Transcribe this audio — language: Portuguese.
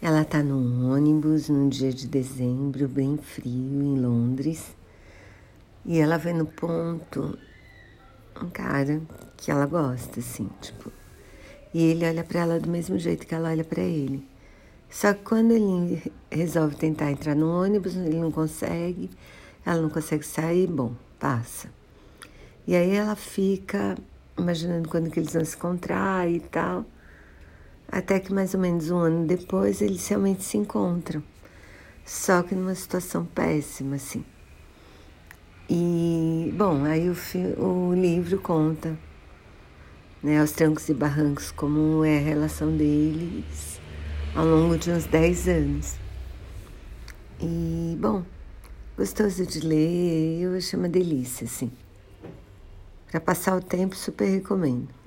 Ela tá num ônibus num dia de dezembro, bem frio, em Londres. E ela vê no ponto um cara que ela gosta, assim, tipo. E ele olha para ela do mesmo jeito que ela olha para ele. Só que quando ele resolve tentar entrar no ônibus, ele não consegue, ela não consegue sair, bom, passa. E aí ela fica imaginando quando que eles vão se encontrar e tal. Até que mais ou menos um ano depois eles realmente se encontram. Só que numa situação péssima, assim. E, bom, aí o, o livro conta, né, aos trancos e barrancos, como é a relação deles ao longo de uns 10 anos. E, bom, gostoso de ler, eu acho uma delícia, assim. Para passar o tempo, super recomendo.